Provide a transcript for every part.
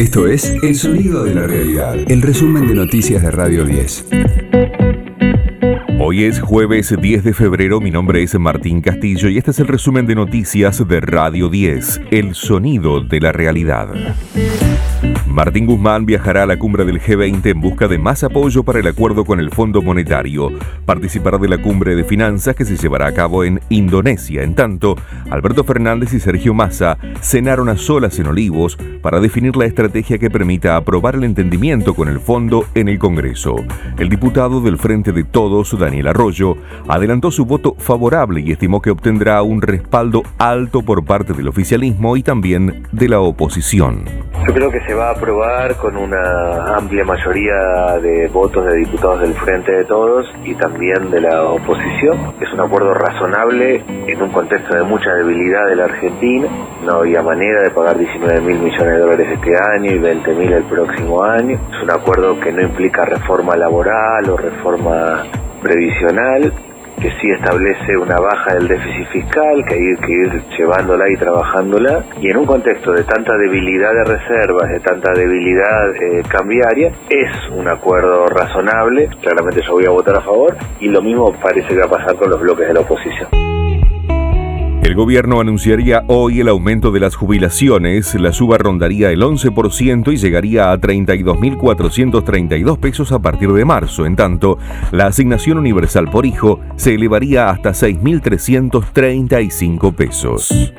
Esto es El Sonido de la Realidad, el resumen de noticias de Radio 10. Hoy es jueves 10 de febrero, mi nombre es Martín Castillo y este es el resumen de noticias de Radio 10, El Sonido de la Realidad. Martín Guzmán viajará a la cumbre del G20 en busca de más apoyo para el acuerdo con el Fondo Monetario. Participará de la cumbre de finanzas que se llevará a cabo en Indonesia. En tanto, Alberto Fernández y Sergio Massa cenaron a solas en Olivos para definir la estrategia que permita aprobar el entendimiento con el fondo en el Congreso. El diputado del Frente de Todos, Daniel Arroyo, adelantó su voto favorable y estimó que obtendrá un respaldo alto por parte del oficialismo y también de la oposición. Yo creo que se va a aprobar con una amplia mayoría de votos de diputados del Frente de Todos y también de la oposición. Es un acuerdo razonable en un contexto de mucha debilidad de la Argentina. No había manera de pagar 19 mil millones de dólares este año y 20 mil el próximo año. Es un acuerdo que no implica reforma laboral o reforma previsional, que sí establece una baja del déficit fiscal, que hay que ir llevándola y trabajándola, y en un contexto de tanta debilidad de reservas, de tanta debilidad eh, cambiaria, es un acuerdo razonable, claramente yo voy a votar a favor, y lo mismo parece que va a pasar con los bloques de la oposición. El gobierno anunciaría hoy el aumento de las jubilaciones. La suba rondaría el 11% y llegaría a 32.432 pesos a partir de marzo. En tanto, la asignación universal por hijo se elevaría hasta 6.335 pesos.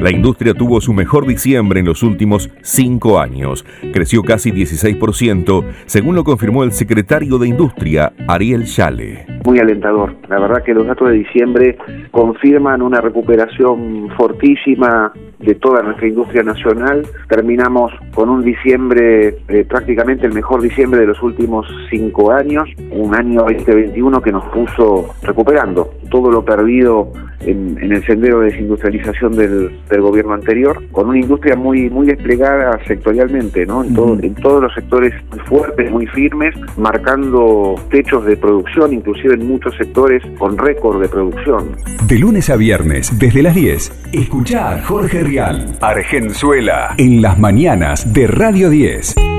La industria tuvo su mejor diciembre en los últimos cinco años. Creció casi 16%, según lo confirmó el secretario de Industria, Ariel Chale. Muy alentador. La verdad que los datos de diciembre confirman una recuperación fortísima de toda nuestra industria nacional. Terminamos con un diciembre, eh, prácticamente el mejor diciembre de los últimos cinco años, un año 2021 que nos puso recuperando todo lo perdido en, el sendero de desindustrialización del, gobierno anterior, con una industria muy muy desplegada sectorialmente, ¿no? En, en todos los sectores fuertes, muy firmes, marcando techos de producción, inclusive en muchos sectores con récord de producción. De lunes a viernes, desde las 10, escucha a Jorge Rial, Argenzuela, en las mañanas de Radio 10.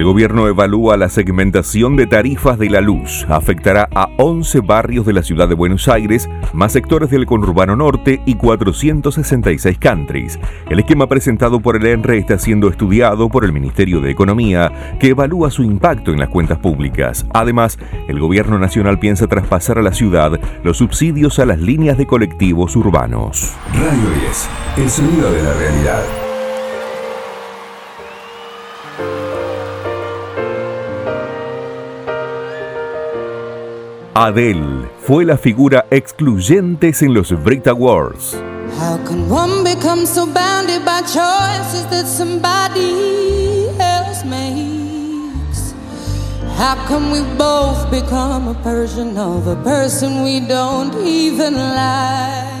El gobierno evalúa la segmentación de tarifas de la luz. Afectará a 11 barrios de la ciudad de Buenos Aires, más sectores del conurbano norte y 466 countries. El esquema presentado por el ENRE está siendo estudiado por el Ministerio de Economía, que evalúa su impacto en las cuentas públicas. Además, el gobierno nacional piensa traspasar a la ciudad los subsidios a las líneas de colectivos urbanos. Radio 10, el sonido de la realidad. Adele fue la figura excluyente en los Brit Awards. How can one become so bounded by choices that somebody else makes? How can we both become a version of a person we don't even like?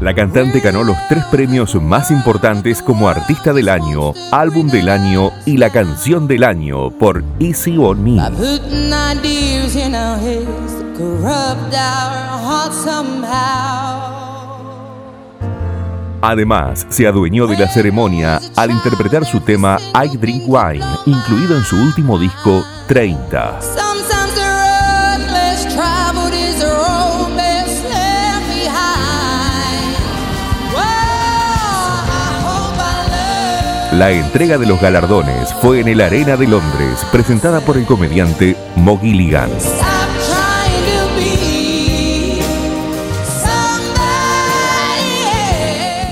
La cantante ganó los tres premios más importantes como Artista del Año, Álbum del Año y la Canción del Año por Easy on Me. Además, se adueñó de la ceremonia al interpretar su tema I Drink Wine, incluido en su último disco 30. La entrega de los galardones fue en el Arena de Londres, presentada por el comediante Mo Gilligan.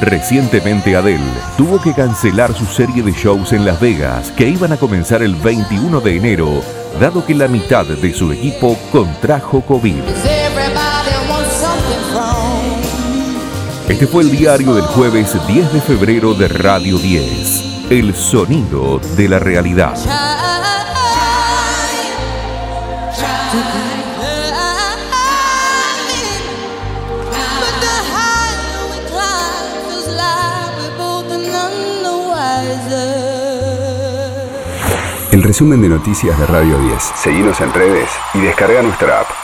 Recientemente Adele tuvo que cancelar su serie de shows en Las Vegas que iban a comenzar el 21 de enero, dado que la mitad de su equipo contrajo COVID. Este fue el diario del jueves 10 de febrero de Radio 10. El sonido de la realidad. El resumen de noticias de Radio 10. Seguimos en redes y descarga nuestra app.